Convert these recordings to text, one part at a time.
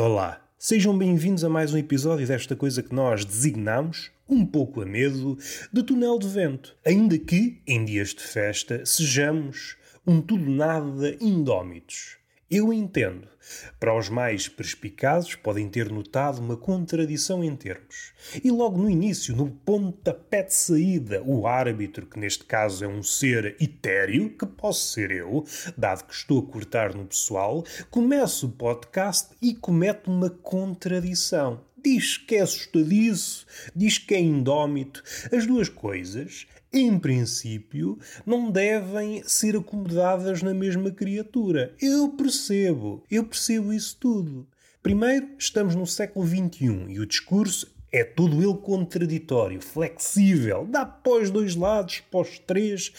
Olá, sejam bem-vindos a mais um episódio desta coisa que nós designamos, um pouco a medo, de túnel de vento. Ainda que, em dias de festa, sejamos um tudo nada indómitos. Eu entendo. Para os mais perspicazes, podem ter notado uma contradição em termos. E logo no início, no pontapé de saída, o árbitro, que neste caso é um ser etéreo, que posso ser eu, dado que estou a cortar no pessoal, começa o podcast e comete uma contradição. Diz que é assustadiço, diz que é indómito. As duas coisas em princípio, não devem ser acomodadas na mesma criatura. Eu percebo, eu percebo isso tudo. Primeiro, estamos no século XXI e o discurso é todo ele contraditório, flexível, dá os dois lados, os três,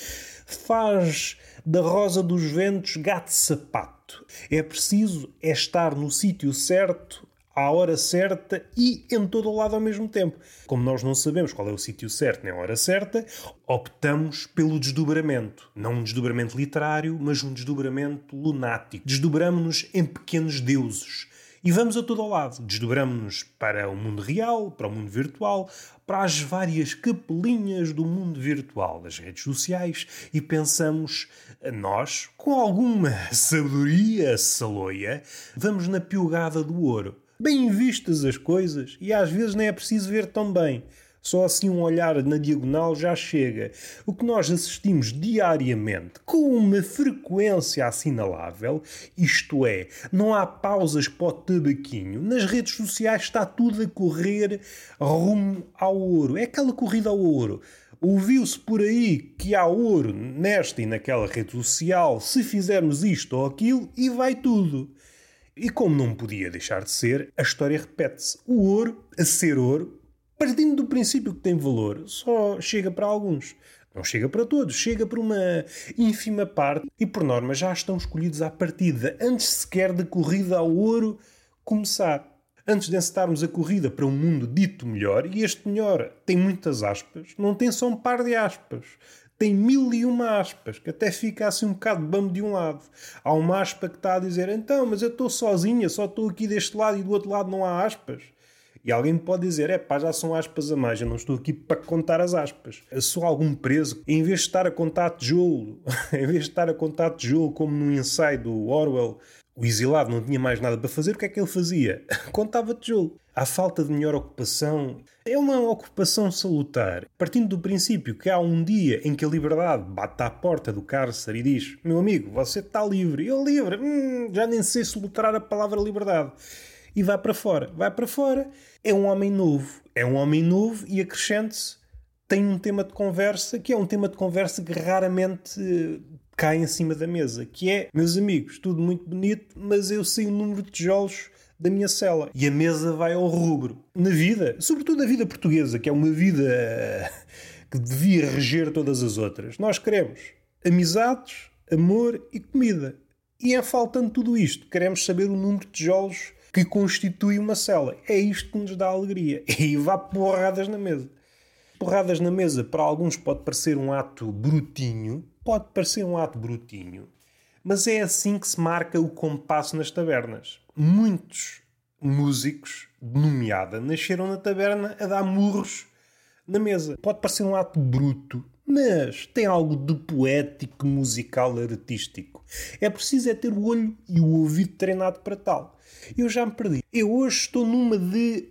faz da rosa dos ventos gato-sapato. É preciso é estar no sítio certo à hora certa e em todo o lado ao mesmo tempo. Como nós não sabemos qual é o sítio certo nem a hora certa, optamos pelo desdobramento. Não um desdobramento literário, mas um desdobramento lunático. Desdobramos-nos em pequenos deuses. E vamos a todo o lado. Desdobramos-nos para o mundo real, para o mundo virtual, para as várias capelinhas do mundo virtual das redes sociais e pensamos, nós, com alguma sabedoria saloia, vamos na piugada do ouro bem vistas as coisas e às vezes nem é preciso ver tão bem. Só assim um olhar na diagonal já chega. O que nós assistimos diariamente, com uma frequência assinalável, isto é, não há pausas para o tabaquinho. Nas redes sociais está tudo a correr rumo ao ouro. É aquela corrida ao ouro. Ouviu-se por aí que há ouro nesta e naquela rede social se fizermos isto ou aquilo e vai tudo. E como não podia deixar de ser, a história repete-se. O ouro, a ser ouro, partindo do princípio que tem valor, só chega para alguns. Não chega para todos, chega para uma ínfima parte e, por norma, já estão escolhidos à partida, antes sequer da corrida ao ouro começar. Antes de encetarmos a corrida para um mundo dito melhor, e este melhor tem muitas aspas, não tem só um par de aspas, tem mil e uma aspas, que até fica assim um bocado bambo de um lado. Há uma aspa que está a dizer, então, mas eu estou sozinha, só estou aqui deste lado e do outro lado não há aspas. E alguém pode dizer, é pá, já são aspas a mais, eu não estou aqui para contar as aspas. Eu sou algum preso, em vez de estar a contar tijolo, em vez de estar a contar tijolo como no ensaio do Orwell, o exilado não tinha mais nada para fazer, o que é que ele fazia? Contava tijolo. A falta de melhor ocupação é uma ocupação salutar, partindo do princípio que há um dia em que a liberdade bate à porta do cárcere e diz: Meu amigo, você está livre. Eu livre? Hum, já nem sei soltar a palavra liberdade. E vai para fora. Vai para fora. É um homem novo. É um homem novo e acrescente-se tem um tema de conversa que é um tema de conversa que raramente cai em cima da mesa, que é, meus amigos, tudo muito bonito, mas eu sei o número de tijolos da minha cela. E a mesa vai ao rubro. Na vida, sobretudo na vida portuguesa, que é uma vida que devia reger todas as outras. Nós queremos amizades, amor e comida. E é faltando tudo isto. Queremos saber o número de tijolos que constitui uma cela. É isto que nos dá alegria. E vá porradas na mesa. Porradas na mesa, para alguns pode parecer um ato brutinho, pode parecer um ato brutinho, mas é assim que se marca o compasso nas tabernas. Muitos músicos, nomeada, nasceram na taberna a dar murros na mesa. Pode parecer um ato bruto, mas tem algo de poético, musical, artístico. É preciso é ter o olho e o ouvido treinado para tal. Eu já me perdi. Eu hoje estou numa de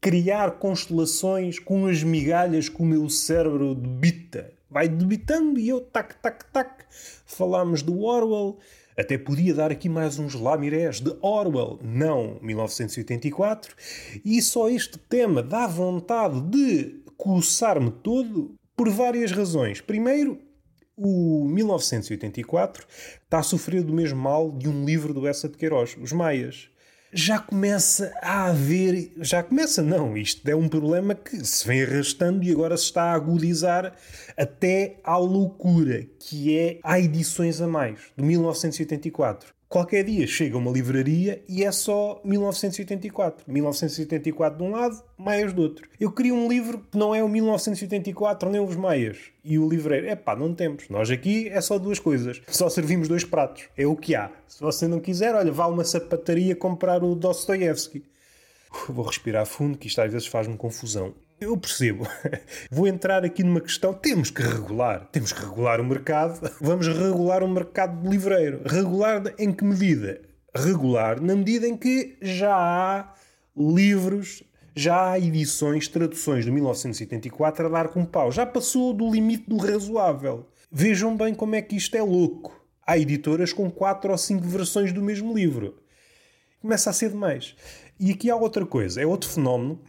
criar constelações com as migalhas que o meu cérebro debita vai debitando e eu tac, tac, tac. Falámos do Orwell, até podia dar aqui mais uns lamirés de Orwell, não 1984, e só este tema dá vontade de coçar-me todo por várias razões. Primeiro, o 1984 está a sofrer do mesmo mal de um livro do Essa de Queiroz, Os Maias já começa a haver. Já começa, não. Isto é um problema que se vem arrastando e agora se está a agudizar até à loucura, que é há edições a mais, de 1984. Qualquer dia chega uma livraria e é só 1984. 1984 de um lado, Maias do outro. Eu queria um livro que não é o 1984 nem os Maias. E o livreiro, é pá, não temos. Nós aqui é só duas coisas. Só servimos dois pratos. É o que há. Se você não quiser, olha, vá a uma sapataria comprar o Dostoevsky. Vou respirar fundo, que isto às vezes faz-me confusão. Eu percebo. Vou entrar aqui numa questão. Temos que regular. Temos que regular o mercado. Vamos regular o mercado de livreiro. Regular em que medida? Regular na medida em que já há livros, já há edições, traduções de 1984 a dar com pau. Já passou do limite do razoável. Vejam bem como é que isto é louco. Há editoras com quatro ou cinco versões do mesmo livro. Começa a ser demais. E aqui há outra coisa. É outro fenómeno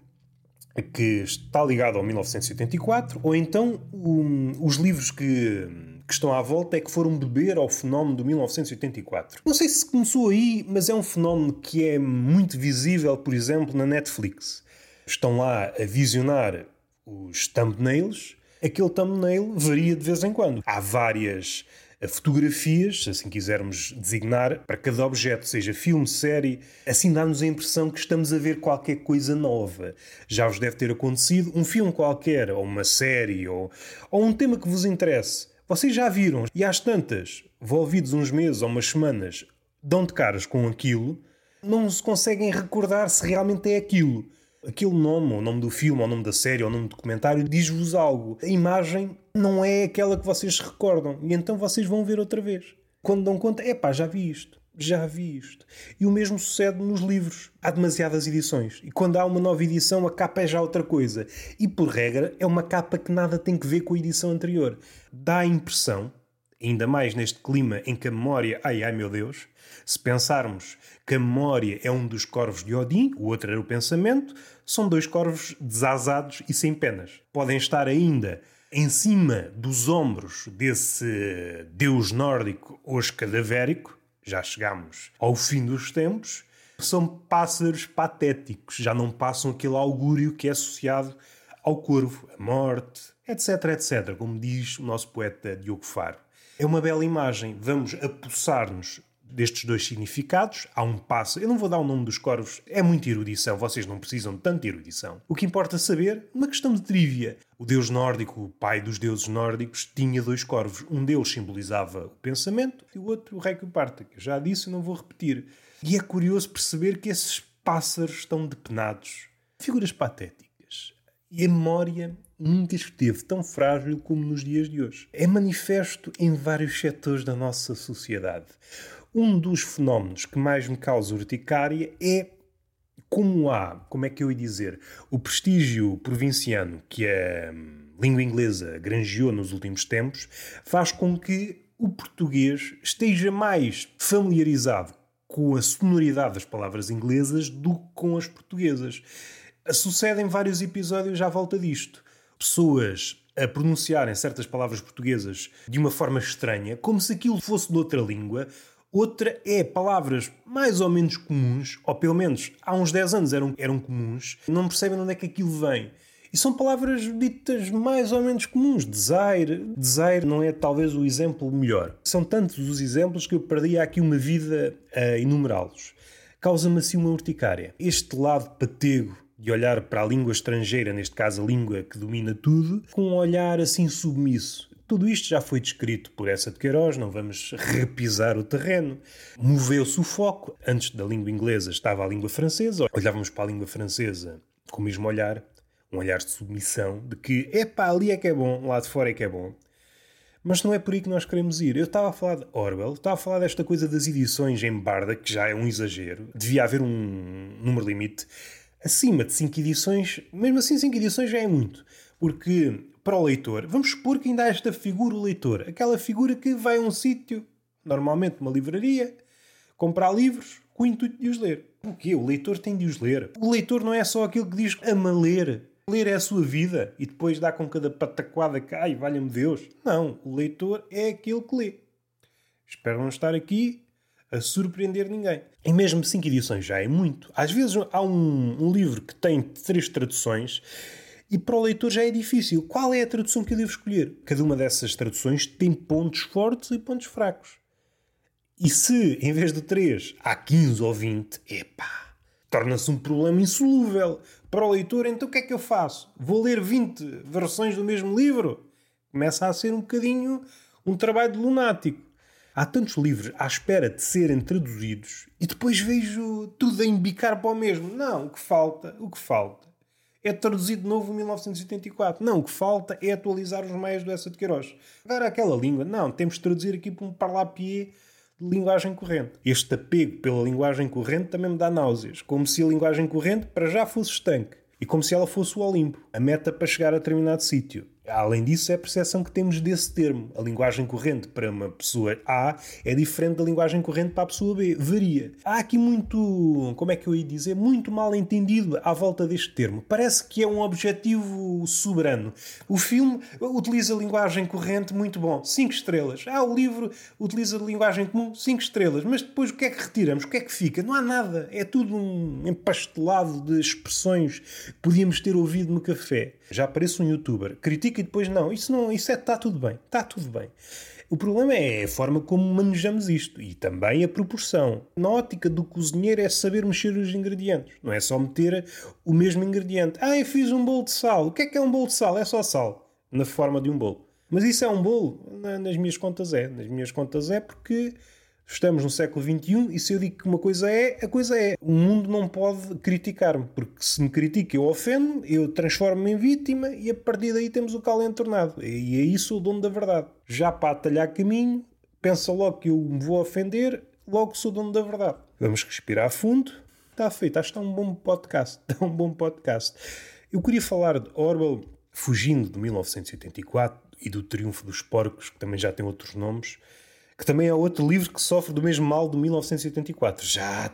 que está ligado ao 1984, ou então um, os livros que, que, estão à volta é que foram beber ao fenómeno do 1984. Não sei se começou aí, mas é um fenómeno que é muito visível, por exemplo, na Netflix. Estão lá a visionar os thumbnails. Aquele thumbnail varia de vez em quando. Há várias fotografias, se assim quisermos designar, para cada objeto, seja filme, série, assim dá-nos a impressão que estamos a ver qualquer coisa nova. Já vos deve ter acontecido um filme qualquer, ou uma série, ou, ou um tema que vos interesse. Vocês já viram, e às tantas, envolvidos uns meses ou umas semanas, dão de caras com aquilo, não se conseguem recordar se realmente é aquilo. Aquele nome, o nome do filme, o nome da série, o nome do documentário, diz-vos algo. A imagem não é aquela que vocês recordam. E então vocês vão ver outra vez. Quando dão conta, é pá, já vi isto. Já vi isto. E o mesmo sucede nos livros. Há demasiadas edições. E quando há uma nova edição, a capa é já outra coisa. E por regra, é uma capa que nada tem que ver com a edição anterior. Dá a impressão, ainda mais neste clima em que a memória, ai ai meu Deus, se pensarmos que a memória é um dos corvos de Odin, o outro era o pensamento, são dois corvos desasados e sem penas. Podem estar ainda em cima dos ombros desse deus nórdico hoje cadavérico, já chegamos ao fim dos tempos, são pássaros patéticos, já não passam aquele augúrio que é associado ao corvo, a morte, etc, etc, como diz o nosso poeta Diogo Faro. É uma bela imagem. Vamos apossar-nos destes dois significados. Há um passo. Eu não vou dar o nome dos corvos, é muita erudição, vocês não precisam de tanta erudição. O que importa saber, uma questão de trivia. O deus nórdico, o pai dos deuses nórdicos, tinha dois corvos. Um deles simbolizava o pensamento e o outro o rei que parta, que eu já disse e não vou repetir. E é curioso perceber que esses pássaros estão depenados. Figuras patéticas. E a memória nunca esteve tão frágil como nos dias de hoje. É manifesto em vários setores da nossa sociedade. Um dos fenómenos que mais me causa urticária é como há, como é que eu ia dizer, o prestígio provinciano que a hum, língua inglesa granjeou nos últimos tempos, faz com que o português esteja mais familiarizado com a sonoridade das palavras inglesas do que com as portuguesas. Sucedem vários episódios à volta disto. Pessoas a pronunciarem certas palavras portuguesas de uma forma estranha, como se aquilo fosse de outra língua, Outra é palavras mais ou menos comuns, ou pelo menos há uns 10 anos eram, eram comuns, não percebem onde é que aquilo vem. E são palavras ditas mais ou menos comuns. Desire. Desire não é talvez o exemplo melhor. São tantos os exemplos que eu perdi aqui uma vida a enumerá-los. Causa-me assim uma urticária. Este lado patego de olhar para a língua estrangeira, neste caso a língua que domina tudo, com um olhar assim submisso. Tudo isto já foi descrito por essa de Queiroz, não vamos repisar o terreno. Moveu-se o foco. Antes da língua inglesa estava a língua francesa. Olhávamos para a língua francesa com o mesmo olhar, um olhar de submissão, de que, epá, ali é que é bom, lá de fora é que é bom. Mas não é por aí que nós queremos ir. Eu estava a falar de Orwell, estava a falar desta coisa das edições em Barda, que já é um exagero. Devia haver um número limite. Acima de 5 edições, mesmo assim 5 edições já é muito. Porque para o leitor, vamos supor que ainda há esta figura, o leitor. Aquela figura que vai a um sítio, normalmente uma livraria, comprar livros com o intuito de os ler. O quê? O leitor tem de os ler. O leitor não é só aquele que diz ama ler. Ler é a sua vida e depois dá com cada pataquada que, ai, valha-me Deus. Não, o leitor é aquele que lê. Espero não estar aqui a surpreender ninguém. Em mesmo cinco edições já é muito. Às vezes há um, um livro que tem três traduções e para o leitor já é difícil. Qual é a tradução que eu devo escolher? Cada uma dessas traduções tem pontos fortes e pontos fracos. E se, em vez de 3, há 15 ou 20, epá, torna-se um problema insolúvel para o leitor. Então o que é que eu faço? Vou ler 20 versões do mesmo livro? Começa a ser um bocadinho um trabalho de lunático. Há tantos livros à espera de serem traduzidos e depois vejo tudo a embicar para o mesmo. Não, o que falta, o que falta é traduzir de novo 1984. Não, o que falta é atualizar os meios do Essa de Queiroz. Agora aquela língua, não, temos de traduzir aqui para um parlapier de linguagem corrente. Este apego pela linguagem corrente também me dá náuseas, como se a linguagem corrente para já fosse estanque e como se ela fosse o Olimpo, a meta para chegar a determinado sítio. Além disso, é a percepção que temos desse termo. A linguagem corrente para uma pessoa A é diferente da linguagem corrente para a pessoa B. Varia. Há aqui muito, como é que eu ia dizer, muito mal entendido à volta deste termo. Parece que é um objetivo soberano. O filme utiliza linguagem corrente, muito bom, 5 estrelas. Ah, o livro utiliza linguagem comum, 5 estrelas. Mas depois o que é que retiramos? O que é que fica? Não há nada. É tudo um empastelado de expressões que podíamos ter ouvido no café. Já aparece um youtuber, critica e depois não. Isso não, isso é, está tudo bem, está tudo bem. O problema é a forma como manejamos isto e também a proporção. Na ótica do cozinheiro é saber mexer os ingredientes, não é só meter o mesmo ingrediente. Ah, eu fiz um bolo de sal. O que é que é um bolo de sal? É só sal, na forma de um bolo. Mas isso é um bolo? Nas minhas contas é. Nas minhas contas é porque Estamos no século XXI e se eu digo que uma coisa é, a coisa é. O mundo não pode criticar-me, porque se me critica eu ofendo, eu transformo-me em vítima e a partir daí temos o calo entornado. E aí sou o dono da verdade. Já para atalhar caminho, pensa logo que eu me vou ofender, logo sou dono da verdade. Vamos respirar fundo. Está feito. Acho que está um bom podcast. Está um bom podcast. Eu queria falar de Orwell fugindo de 1984 e do Triunfo dos Porcos, que também já tem outros nomes que também é outro livro que sofre do mesmo mal de 1984. Já há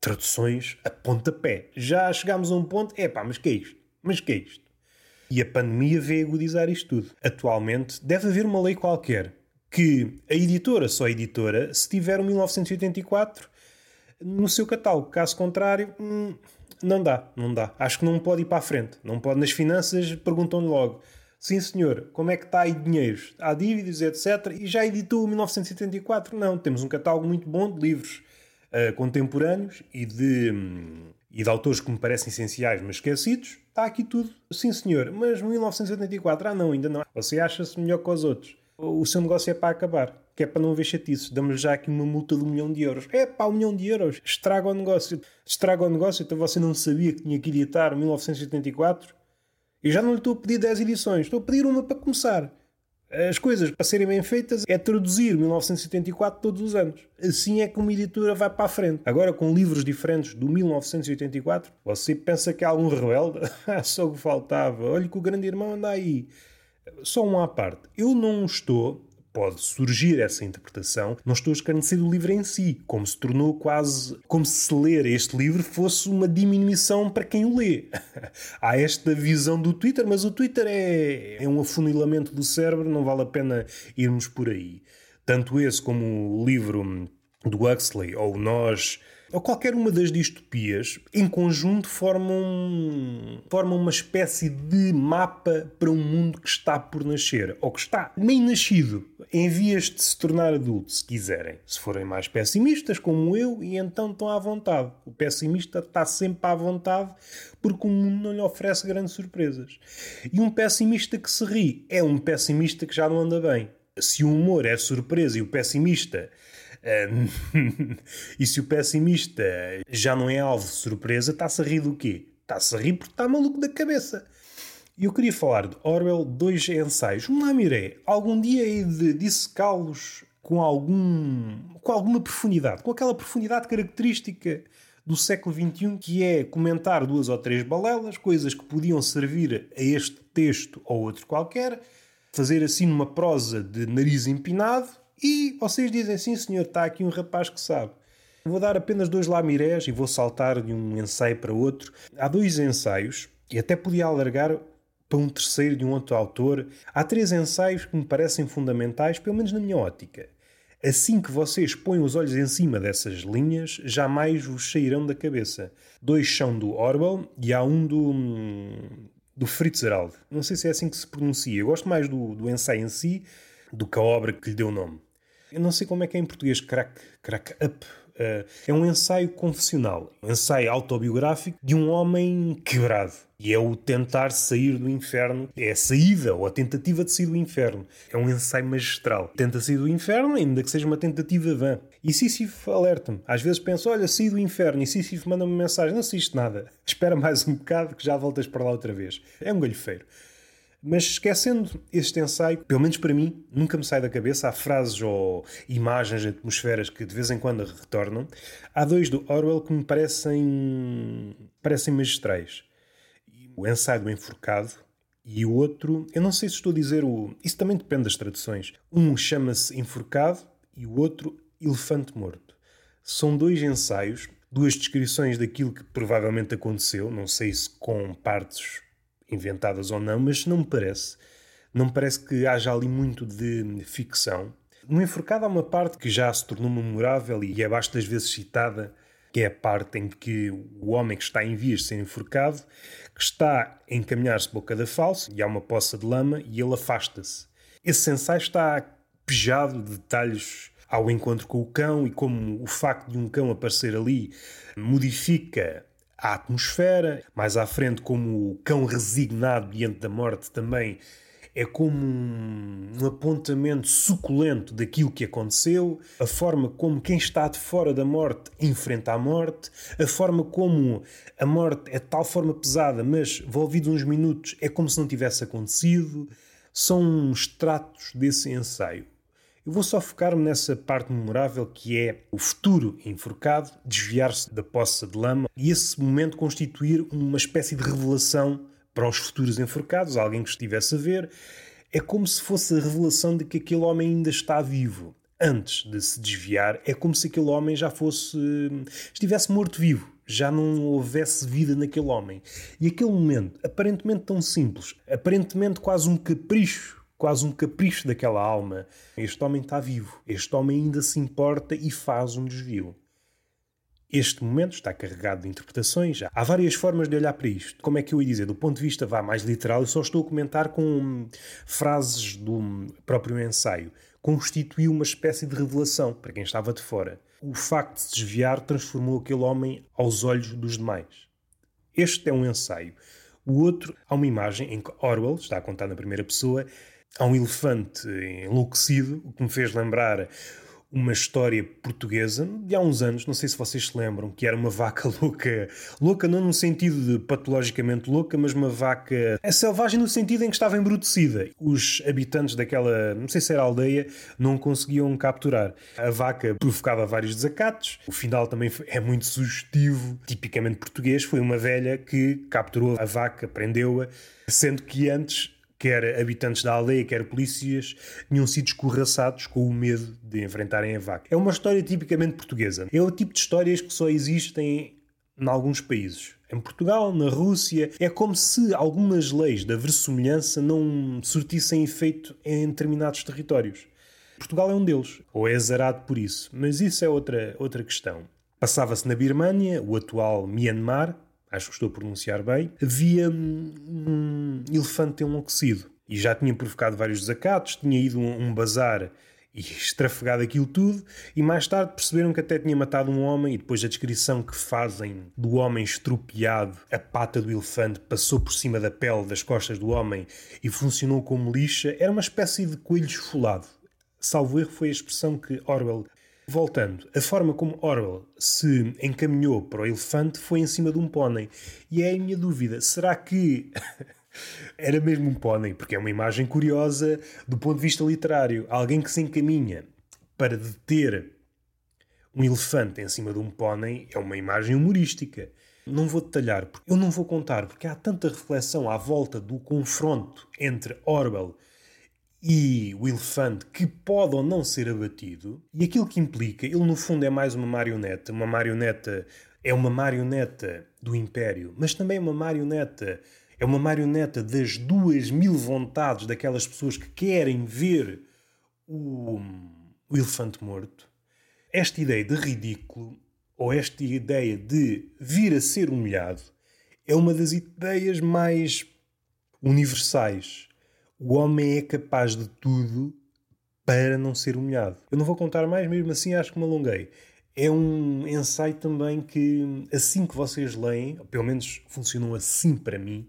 traduções a pontapé. Já chegámos a um ponto, é pá, mas que é isto? Mas que é isto? E a pandemia veio agudizar isto tudo. Atualmente deve haver uma lei qualquer que a editora só é editora se tiver o 1984 no seu catálogo. Caso contrário, hum, não dá, não dá. Acho que não pode ir para a frente. Não pode nas finanças, perguntam-lhe logo Sim, senhor. Como é que está aí dinheiros? Há dívidas, etc. E já editou 1974? Não. Temos um catálogo muito bom de livros uh, contemporâneos e de, um, e de autores que me parecem essenciais, mas esquecidos. Está aqui tudo. Sim, senhor. Mas 1974? Ah, não, ainda não. Você acha-se melhor que os outros. O seu negócio é para acabar. Que é para não haver chatices. Damos já aqui uma multa de um milhão de euros. É pá, um milhão de euros. Estraga o negócio. Estraga o negócio. Então você não sabia que tinha que editar 1984? E já não lhe estou a pedir 10 edições, estou a pedir uma para começar. As coisas para serem bem feitas é traduzir 1984 todos os anos. Assim é que uma editora vai para a frente. Agora, com livros diferentes do 1984, você pensa que há algum rebelde? Só o que faltava. Olha que o grande irmão anda aí. Só um à parte. Eu não estou pode surgir essa interpretação, não estou a escarnecer do livro em si, como se tornou quase como se ler este livro fosse uma diminuição para quem o lê. Há esta visão do Twitter, mas o Twitter é, é um afunilamento do cérebro, não vale a pena irmos por aí. Tanto esse como o livro do Huxley, ou Nós qualquer uma das distopias, em conjunto formam, formam uma espécie de mapa para um mundo que está por nascer, ou que está nem nascido, em vias de se tornar adulto, se quiserem. Se forem mais pessimistas, como eu, e então estão à vontade. O pessimista está sempre à vontade porque o mundo não lhe oferece grandes surpresas. E um pessimista que se ri é um pessimista que já não anda bem. Se o humor é surpresa e o pessimista e se o pessimista já não é alvo de surpresa, está-se a rir do quê? Está-se a rir porque está maluco da cabeça. E eu queria falar de Orwell, dois ensaios. Um lá mirei. Algum dia hei de dissecá-los com, algum, com alguma profundidade, com aquela profundidade característica do século XXI, que é comentar duas ou três balelas, coisas que podiam servir a este texto ou outro qualquer, fazer assim numa prosa de nariz empinado e vocês dizem, sim senhor, está aqui um rapaz que sabe. Vou dar apenas dois lamirés e vou saltar de um ensaio para outro. Há dois ensaios, e até podia alargar para um terceiro de um outro autor. Há três ensaios que me parecem fundamentais, pelo menos na minha ótica. Assim que vocês põem os olhos em cima dessas linhas, jamais vos sairão da cabeça. Dois são do Orwell e há um do, do Fitzgerald. Não sei se é assim que se pronuncia. Eu gosto mais do, do ensaio em si do que a obra que lhe deu nome. Eu não sei como é que é em português, crack, crack up. Uh, é um ensaio confessional, um ensaio autobiográfico de um homem quebrado. E é o tentar sair do inferno, é a saída ou a tentativa de sair do inferno. É um ensaio magistral. Tenta sair do inferno, ainda que seja uma tentativa vã. E Sísifo alerta-me. Às vezes penso, olha, saí do inferno. E Sísifo manda-me mensagem, não assiste nada. Espera mais um bocado que já voltas para lá outra vez. É um galhofeiro. Mas esquecendo este ensaio, pelo menos para mim, nunca me sai da cabeça. Há frases ou imagens, atmosferas que de vez em quando retornam. Há dois do Orwell que me parecem, parecem magistrais. O ensaio do enforcado e o outro, eu não sei se estou a dizer o. Isso também depende das traduções. Um chama-se Enforcado e o outro Elefante Morto. São dois ensaios, duas descrições daquilo que provavelmente aconteceu, não sei se com partes inventadas ou não, mas não me parece. Não me parece que haja ali muito de ficção. No Enforcado há uma parte que já se tornou memorável e é bastas vezes citada, que é a parte em que o homem que está em vias de ser enforcado, que está a encaminhar-se boca da falsa e há uma poça de lama e ele afasta-se. Esse ensaio está pejado de detalhes ao encontro com o cão e como o facto de um cão aparecer ali modifica a atmosfera. Mais à frente, como o cão resignado diante da morte também é como um, apontamento suculento daquilo que aconteceu, a forma como quem está de fora da morte enfrenta a morte, a forma como a morte é de tal forma pesada, mas envolvidos uns minutos é como se não tivesse acontecido. São extratos desse ensaio. Eu vou só focar-me nessa parte memorável que é o futuro enforcado desviar-se da poça de lama e esse momento constituir uma espécie de revelação para os futuros enforcados, alguém que estivesse a ver. É como se fosse a revelação de que aquele homem ainda está vivo. Antes de se desviar, é como se aquele homem já fosse. estivesse morto-vivo. Já não houvesse vida naquele homem. E aquele momento, aparentemente tão simples, aparentemente quase um capricho quase um capricho daquela alma. Este homem está vivo, este homem ainda se importa e faz um desvio. Este momento está carregado de interpretações. Há várias formas de olhar para isto. Como é que eu ia dizer? Do ponto de vista vá mais literal, eu só estou a comentar com frases do próprio ensaio. Constituiu uma espécie de revelação para quem estava de fora. O facto de se desviar transformou aquele homem aos olhos dos demais. Este é um ensaio. O outro, há uma imagem em que Orwell, está a contar na primeira pessoa, Há um elefante enlouquecido, o que me fez lembrar uma história portuguesa de há uns anos, não sei se vocês se lembram, que era uma vaca louca. Louca não no sentido de patologicamente louca, mas uma vaca é selvagem no sentido em que estava embrutecida. Os habitantes daquela, não sei se era aldeia, não conseguiam capturar. A vaca provocava vários desacatos. O final também é muito sugestivo, tipicamente português. Foi uma velha que capturou a vaca, prendeu-a, sendo que antes quer habitantes da aldeia, quer polícias, tinham sido escorraçados com o medo de enfrentarem a vaca. É uma história tipicamente portuguesa. É o tipo de histórias que só existem em alguns países. Em Portugal, na Rússia, é como se algumas leis da versemelhança não surtissem efeito em determinados territórios. Portugal é um deles, ou é azarado por isso, mas isso é outra, outra questão. Passava-se na Birmânia, o atual Myanmar, acho que estou a pronunciar bem, havia um elefante enlouquecido. E já tinha provocado vários desacatos, tinha ido a um, bazar e estrafegado aquilo tudo, e mais tarde perceberam que até tinha matado um homem, e depois a descrição que fazem do homem estropiado, a pata do elefante passou por cima da pele das costas do homem e funcionou como lixa, era uma espécie de coelho esfolado. Salvo erro foi a expressão que Orwell Voltando, a forma como Orwell se encaminhou para o elefante foi em cima de um pônei. E é a minha dúvida: será que era mesmo um pônei? Porque é uma imagem curiosa do ponto de vista literário. Alguém que se encaminha para deter um elefante em cima de um pônei é uma imagem humorística. Não vou detalhar, eu não vou contar, porque há tanta reflexão à volta do confronto entre Orwell e o elefante que pode ou não ser abatido, e aquilo que implica, ele no fundo é mais uma marioneta, uma marioneta é uma marioneta do Império, mas também é uma marioneta, é uma marioneta das duas mil vontades daquelas pessoas que querem ver o, o elefante morto. Esta ideia de ridículo, ou esta ideia de vir a ser humilhado, é uma das ideias mais universais o homem é capaz de tudo para não ser humilhado. Eu não vou contar mais, mesmo assim acho que me alonguei. É um ensaio também que, assim que vocês leem, pelo menos funcionou assim para mim,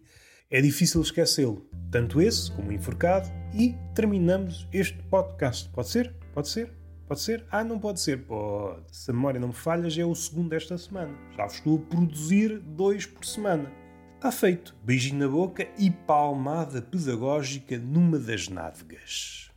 é difícil esquecê-lo. Tanto esse como o enforcado. E terminamos este podcast. Pode ser? Pode ser? Pode ser? Ah, não pode ser. Pode. Se a memória não me falha, já é o segundo desta semana. Já estou a produzir dois por semana. Está feito. Beijinho na boca e palmada pedagógica numa das nádegas.